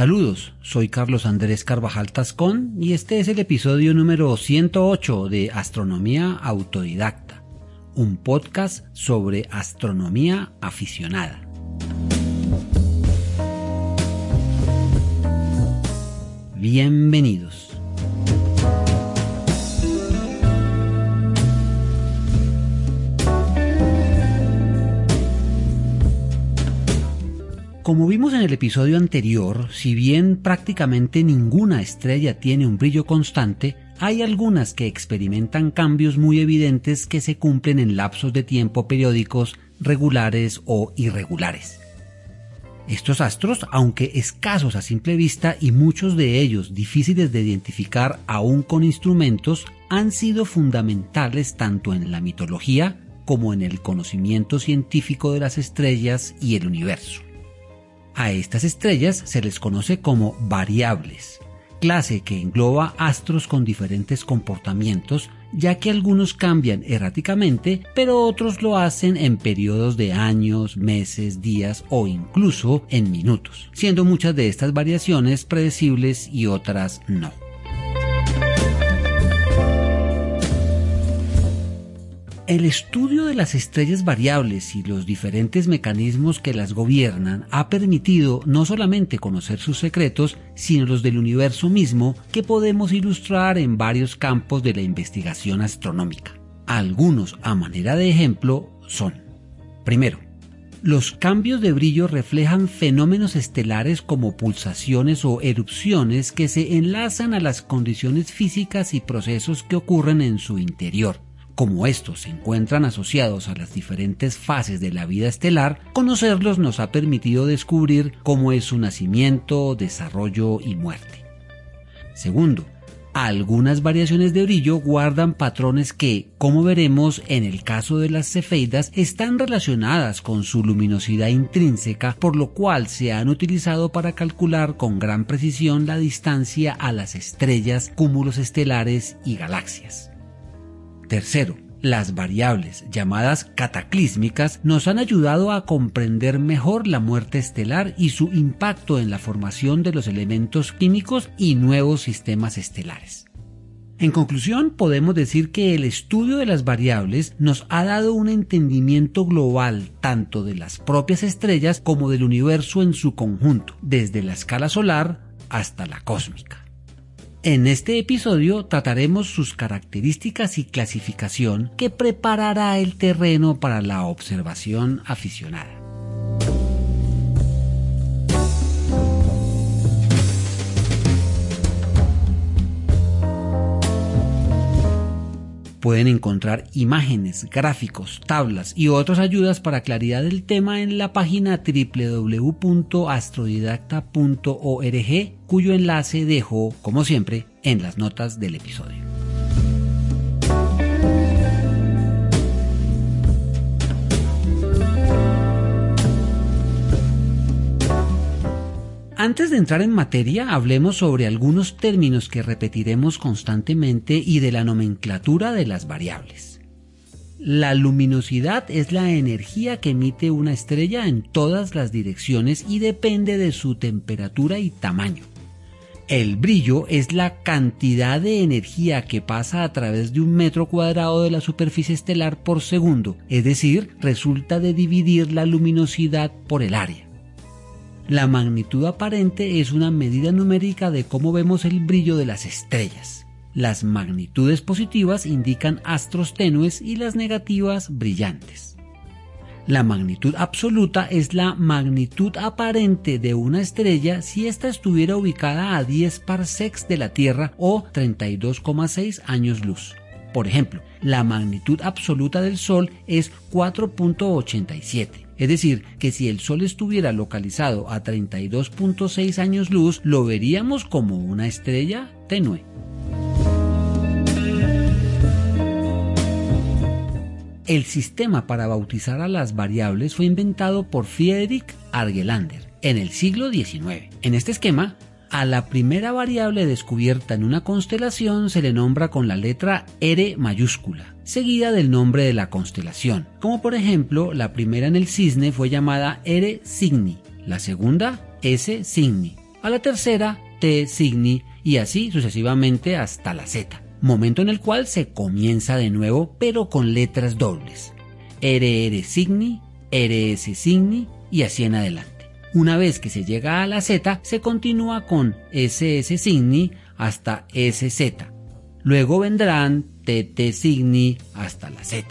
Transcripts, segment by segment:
Saludos, soy Carlos Andrés Carvajal Tascón y este es el episodio número 108 de Astronomía Autodidacta, un podcast sobre astronomía aficionada. Bienvenidos. Como vimos en el episodio anterior, si bien prácticamente ninguna estrella tiene un brillo constante, hay algunas que experimentan cambios muy evidentes que se cumplen en lapsos de tiempo periódicos regulares o irregulares. Estos astros, aunque escasos a simple vista y muchos de ellos difíciles de identificar aún con instrumentos, han sido fundamentales tanto en la mitología como en el conocimiento científico de las estrellas y el universo. A estas estrellas se les conoce como variables, clase que engloba astros con diferentes comportamientos, ya que algunos cambian erráticamente, pero otros lo hacen en periodos de años, meses, días o incluso en minutos, siendo muchas de estas variaciones predecibles y otras no. El estudio de las estrellas variables y los diferentes mecanismos que las gobiernan ha permitido no solamente conocer sus secretos, sino los del universo mismo que podemos ilustrar en varios campos de la investigación astronómica. Algunos, a manera de ejemplo, son, primero, los cambios de brillo reflejan fenómenos estelares como pulsaciones o erupciones que se enlazan a las condiciones físicas y procesos que ocurren en su interior como estos se encuentran asociados a las diferentes fases de la vida estelar, conocerlos nos ha permitido descubrir cómo es su nacimiento, desarrollo y muerte. Segundo, algunas variaciones de brillo guardan patrones que, como veremos en el caso de las cefeidas, están relacionadas con su luminosidad intrínseca, por lo cual se han utilizado para calcular con gran precisión la distancia a las estrellas, cúmulos estelares y galaxias. Tercero, las variables llamadas cataclísmicas nos han ayudado a comprender mejor la muerte estelar y su impacto en la formación de los elementos químicos y nuevos sistemas estelares. En conclusión, podemos decir que el estudio de las variables nos ha dado un entendimiento global tanto de las propias estrellas como del universo en su conjunto, desde la escala solar hasta la cósmica. En este episodio trataremos sus características y clasificación que preparará el terreno para la observación aficionada. Pueden encontrar imágenes, gráficos, tablas y otras ayudas para claridad del tema en la página www.astrodidacta.org, cuyo enlace dejo, como siempre, en las notas del episodio. Antes de entrar en materia, hablemos sobre algunos términos que repetiremos constantemente y de la nomenclatura de las variables. La luminosidad es la energía que emite una estrella en todas las direcciones y depende de su temperatura y tamaño. El brillo es la cantidad de energía que pasa a través de un metro cuadrado de la superficie estelar por segundo, es decir, resulta de dividir la luminosidad por el área. La magnitud aparente es una medida numérica de cómo vemos el brillo de las estrellas. Las magnitudes positivas indican astros tenues y las negativas brillantes. La magnitud absoluta es la magnitud aparente de una estrella si ésta estuviera ubicada a 10 parsecs de la Tierra o 32,6 años luz. Por ejemplo, la magnitud absoluta del Sol es 4.87 es decir, que si el Sol estuviera localizado a 32.6 años luz, lo veríamos como una estrella tenue. El sistema para bautizar a las variables fue inventado por Friedrich Argelander en el siglo XIX. En este esquema, a la primera variable descubierta en una constelación se le nombra con la letra R mayúscula, seguida del nombre de la constelación, como por ejemplo la primera en el cisne fue llamada R Cygni, la segunda S Cygni a la tercera T Cygni y así sucesivamente hasta la Z, momento en el cual se comienza de nuevo pero con letras dobles. RR Cygni, RS Cygni y así en adelante. Una vez que se llega a la Z, se continúa con SS Cygni hasta SZ. Luego vendrán TT Cygni hasta la Z.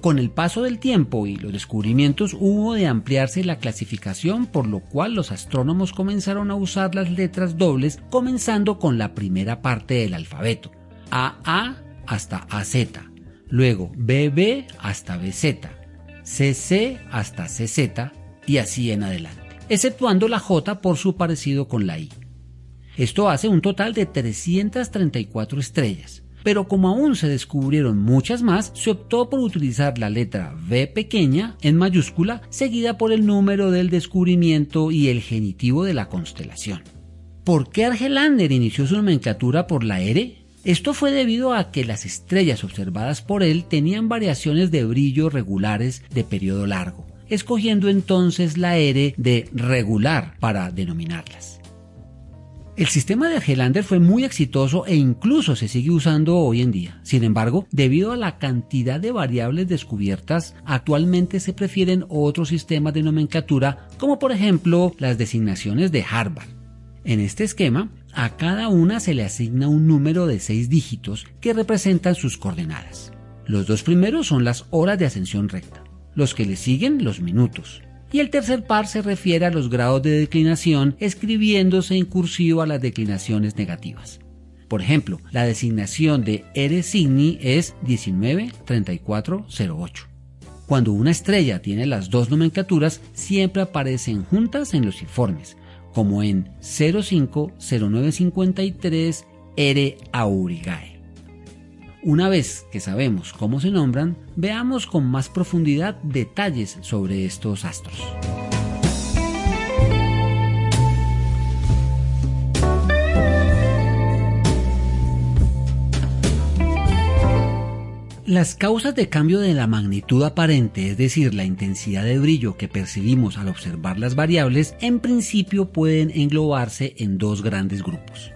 Con el paso del tiempo y los descubrimientos hubo de ampliarse la clasificación, por lo cual los astrónomos comenzaron a usar las letras dobles comenzando con la primera parte del alfabeto, AA hasta AZ, luego BB hasta BZ, CC hasta CZ y así en adelante, exceptuando la J por su parecido con la I. Esto hace un total de 334 estrellas, pero como aún se descubrieron muchas más, se optó por utilizar la letra V pequeña en mayúscula seguida por el número del descubrimiento y el genitivo de la constelación. ¿Por qué Argelander inició su nomenclatura por la R? Esto fue debido a que las estrellas observadas por él tenían variaciones de brillo regulares de periodo largo, escogiendo entonces la R de regular para denominarlas. El sistema de Argelander fue muy exitoso e incluso se sigue usando hoy en día. Sin embargo, debido a la cantidad de variables descubiertas, actualmente se prefieren otros sistemas de nomenclatura, como por ejemplo las designaciones de Harvard. En este esquema, a cada una se le asigna un número de seis dígitos que representan sus coordenadas. Los dos primeros son las horas de ascensión recta, los que le siguen los minutos, y el tercer par se refiere a los grados de declinación escribiéndose en cursivo a las declinaciones negativas. Por ejemplo, la designación de R Cygni es 193408. Cuando una estrella tiene las dos nomenclaturas, siempre aparecen juntas en los informes, como en 050953 R Aurigae. Una vez que sabemos cómo se nombran, veamos con más profundidad detalles sobre estos astros. Las causas de cambio de la magnitud aparente, es decir, la intensidad de brillo que percibimos al observar las variables, en principio pueden englobarse en dos grandes grupos.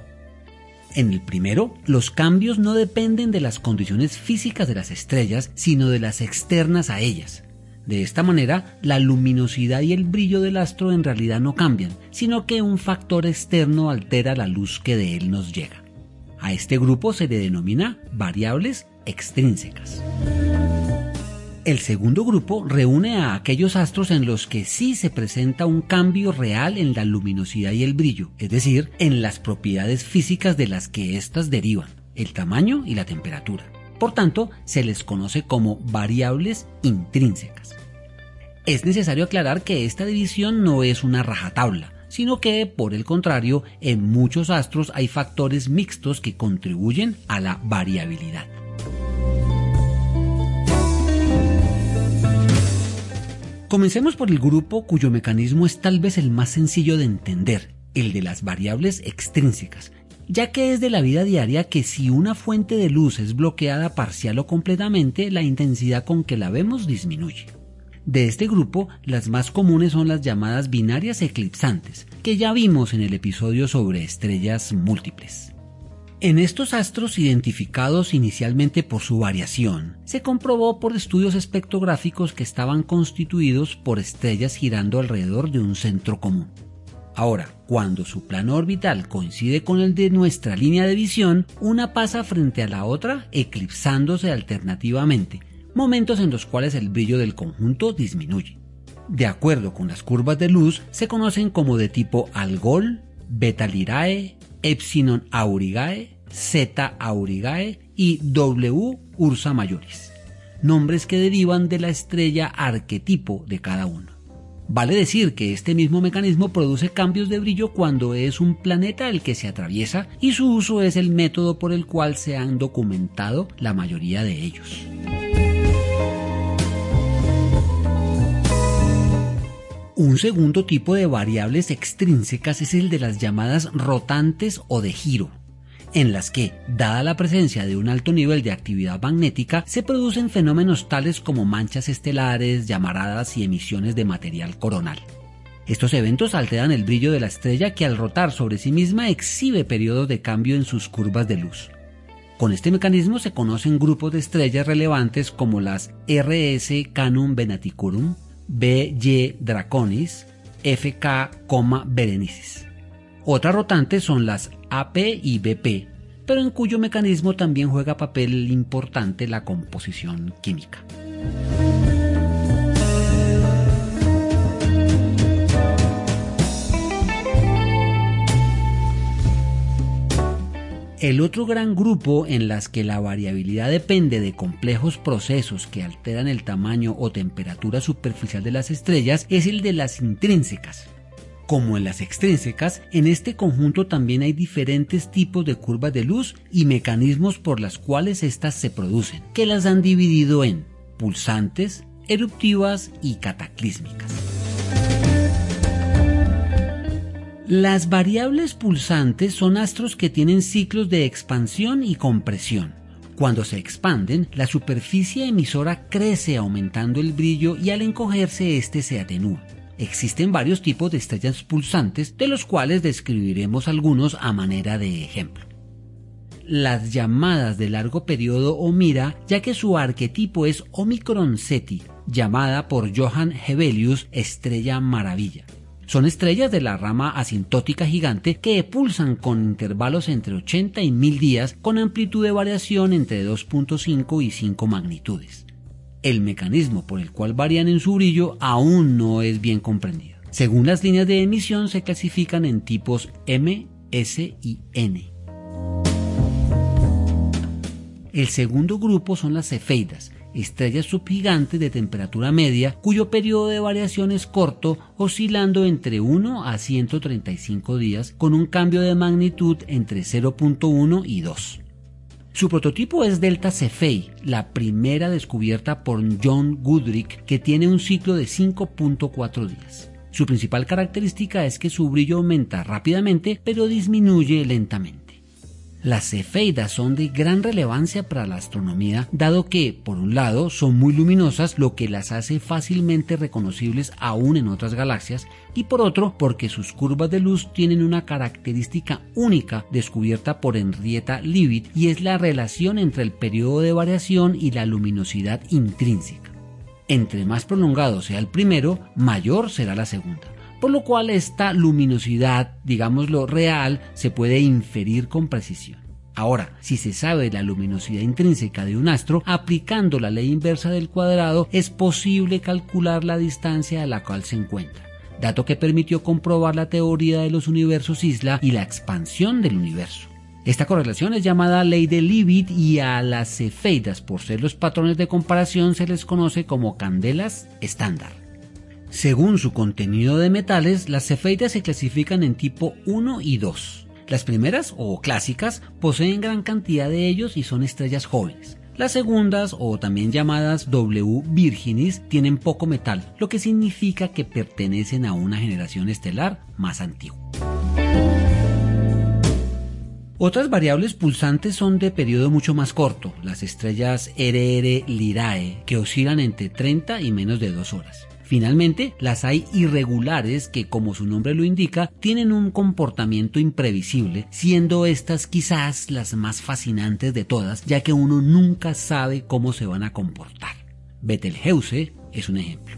En el primero, los cambios no dependen de las condiciones físicas de las estrellas, sino de las externas a ellas. De esta manera, la luminosidad y el brillo del astro en realidad no cambian, sino que un factor externo altera la luz que de él nos llega. A este grupo se le denomina variables extrínsecas. El segundo grupo reúne a aquellos astros en los que sí se presenta un cambio real en la luminosidad y el brillo, es decir, en las propiedades físicas de las que éstas derivan, el tamaño y la temperatura. Por tanto, se les conoce como variables intrínsecas. Es necesario aclarar que esta división no es una rajatabla, sino que, por el contrario, en muchos astros hay factores mixtos que contribuyen a la variabilidad. Comencemos por el grupo cuyo mecanismo es tal vez el más sencillo de entender, el de las variables extrínsecas, ya que es de la vida diaria que si una fuente de luz es bloqueada parcial o completamente, la intensidad con que la vemos disminuye. De este grupo, las más comunes son las llamadas binarias eclipsantes, que ya vimos en el episodio sobre estrellas múltiples. En estos astros identificados inicialmente por su variación, se comprobó por estudios espectrográficos que estaban constituidos por estrellas girando alrededor de un centro común. Ahora, cuando su plano orbital coincide con el de nuestra línea de visión, una pasa frente a la otra eclipsándose alternativamente, momentos en los cuales el brillo del conjunto disminuye. De acuerdo con las curvas de luz, se conocen como de tipo Algol, Beta Lirae, Epsilon Aurigae, Z Aurigae y W Ursa Majoris, nombres que derivan de la estrella arquetipo de cada uno. Vale decir que este mismo mecanismo produce cambios de brillo cuando es un planeta el que se atraviesa y su uso es el método por el cual se han documentado la mayoría de ellos. Un segundo tipo de variables extrínsecas es el de las llamadas rotantes o de giro, en las que, dada la presencia de un alto nivel de actividad magnética, se producen fenómenos tales como manchas estelares, llamaradas y emisiones de material coronal. Estos eventos alteran el brillo de la estrella que al rotar sobre sí misma exhibe periodos de cambio en sus curvas de luz. Con este mecanismo se conocen grupos de estrellas relevantes como las RS Canum Venaticorum, BY Draconis, FK, Berenices. Otras rotantes son las AP y BP, pero en cuyo mecanismo también juega papel importante la composición química. El otro gran grupo en las que la variabilidad depende de complejos procesos que alteran el tamaño o temperatura superficial de las estrellas es el de las intrínsecas. Como en las extrínsecas, en este conjunto también hay diferentes tipos de curvas de luz y mecanismos por las cuales éstas se producen, que las han dividido en pulsantes, eruptivas y cataclísmicas. Las variables pulsantes son astros que tienen ciclos de expansión y compresión. Cuando se expanden, la superficie emisora crece aumentando el brillo y al encogerse éste se atenúa. Existen varios tipos de estrellas pulsantes, de los cuales describiremos algunos a manera de ejemplo. Las llamadas de largo periodo Omira, ya que su arquetipo es Omicron Ceti, llamada por Johann Hevelius estrella maravilla. Son estrellas de la rama asintótica gigante que pulsan con intervalos entre 80 y 1000 días con amplitud de variación entre 2.5 y 5 magnitudes. El mecanismo por el cual varían en su brillo aún no es bien comprendido. Según las líneas de emisión se clasifican en tipos M, S y N. El segundo grupo son las cefeidas, estrellas subgigantes de temperatura media cuyo periodo de variación es corto, oscilando entre 1 a 135 días con un cambio de magnitud entre 0.1 y 2. Su prototipo es Delta Cephei, la primera descubierta por John Goodrich, que tiene un ciclo de 5.4 días. Su principal característica es que su brillo aumenta rápidamente pero disminuye lentamente. Las cefeidas son de gran relevancia para la astronomía, dado que, por un lado, son muy luminosas, lo que las hace fácilmente reconocibles aún en otras galaxias, y por otro, porque sus curvas de luz tienen una característica única descubierta por Henrietta Leavitt, y es la relación entre el periodo de variación y la luminosidad intrínseca. Entre más prolongado sea el primero, mayor será la segunda por lo cual esta luminosidad, digámoslo real, se puede inferir con precisión. Ahora, si se sabe la luminosidad intrínseca de un astro, aplicando la ley inversa del cuadrado, es posible calcular la distancia a la cual se encuentra, dato que permitió comprobar la teoría de los universos isla y la expansión del universo. Esta correlación es llamada ley de Leavitt y a las cefeidas, por ser los patrones de comparación, se les conoce como candelas estándar. Según su contenido de metales, las cefeidas se clasifican en tipo 1 y 2. Las primeras, o clásicas, poseen gran cantidad de ellos y son estrellas jóvenes. Las segundas, o también llamadas W Virginis, tienen poco metal, lo que significa que pertenecen a una generación estelar más antigua. Otras variables pulsantes son de periodo mucho más corto, las estrellas RR Lirae, que oscilan entre 30 y menos de 2 horas. Finalmente, las hay irregulares que, como su nombre lo indica, tienen un comportamiento imprevisible, siendo estas quizás las más fascinantes de todas, ya que uno nunca sabe cómo se van a comportar. Betelgeuse es un ejemplo.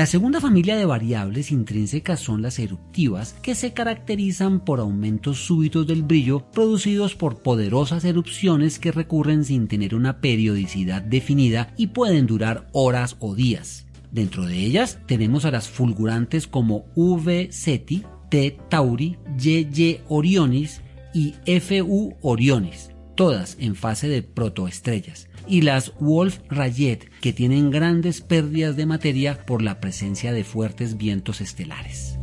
La segunda familia de variables intrínsecas son las eruptivas, que se caracterizan por aumentos súbitos del brillo producidos por poderosas erupciones que recurren sin tener una periodicidad definida y pueden durar horas o días. Dentro de ellas tenemos a las fulgurantes como V Ceti, T Tauri, YY Orionis y FU Orionis, todas en fase de protoestrellas y las Wolf-Rayet, que tienen grandes pérdidas de materia por la presencia de fuertes vientos estelares.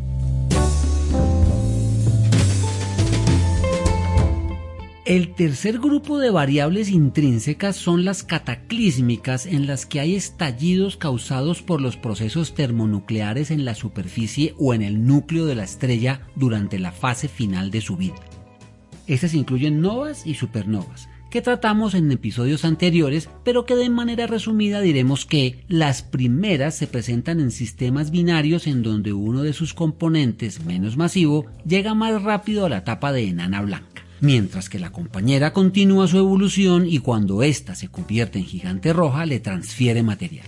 El tercer grupo de variables intrínsecas son las cataclísmicas en las que hay estallidos causados por los procesos termonucleares en la superficie o en el núcleo de la estrella durante la fase final de su vida. Estas incluyen novas y supernovas, que tratamos en episodios anteriores, pero que de manera resumida diremos que las primeras se presentan en sistemas binarios en donde uno de sus componentes menos masivo llega más rápido a la etapa de enana blanca, mientras que la compañera continúa su evolución y cuando ésta se convierte en gigante roja le transfiere material.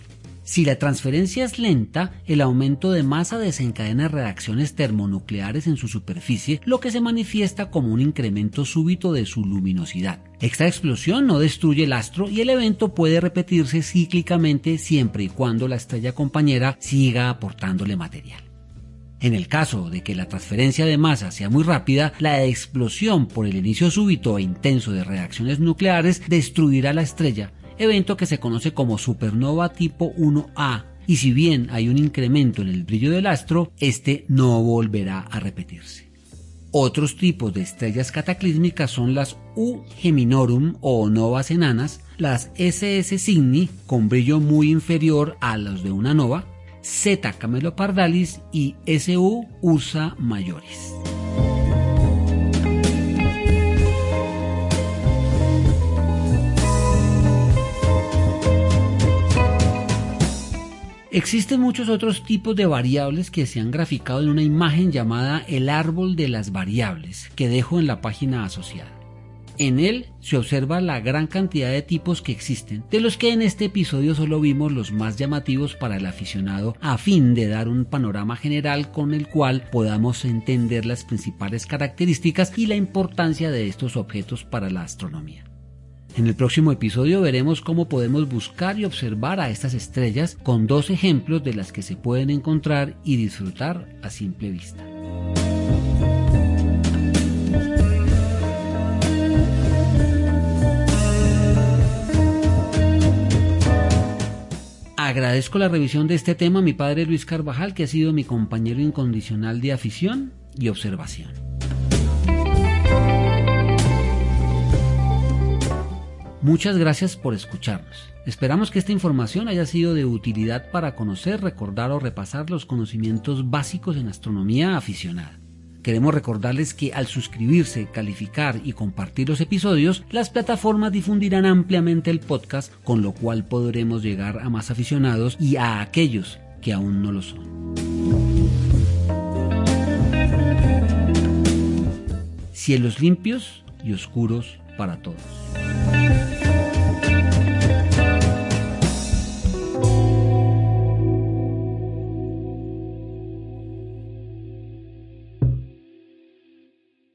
Si la transferencia es lenta, el aumento de masa desencadena reacciones termonucleares en su superficie, lo que se manifiesta como un incremento súbito de su luminosidad. Esta explosión no destruye el astro y el evento puede repetirse cíclicamente siempre y cuando la estrella compañera siga aportándole material. En el caso de que la transferencia de masa sea muy rápida, la explosión por el inicio súbito e intenso de reacciones nucleares destruirá la estrella, evento que se conoce como supernova tipo 1A, y si bien hay un incremento en el brillo del astro, este no volverá a repetirse. Otros tipos de estrellas cataclísmicas son las U Geminorum o novas enanas, las SS Cygni con brillo muy inferior a los de una nova, Z Camelopardalis y SU Ursa Majoris. Existen muchos otros tipos de variables que se han graficado en una imagen llamada el árbol de las variables, que dejo en la página asociada. En él se observa la gran cantidad de tipos que existen, de los que en este episodio solo vimos los más llamativos para el aficionado a fin de dar un panorama general con el cual podamos entender las principales características y la importancia de estos objetos para la astronomía. En el próximo episodio veremos cómo podemos buscar y observar a estas estrellas con dos ejemplos de las que se pueden encontrar y disfrutar a simple vista. Agradezco la revisión de este tema a mi padre Luis Carvajal, que ha sido mi compañero incondicional de afición y observación. Muchas gracias por escucharnos. Esperamos que esta información haya sido de utilidad para conocer, recordar o repasar los conocimientos básicos en astronomía aficionada. Queremos recordarles que al suscribirse, calificar y compartir los episodios, las plataformas difundirán ampliamente el podcast, con lo cual podremos llegar a más aficionados y a aquellos que aún no lo son. Cielos limpios y oscuros para todos.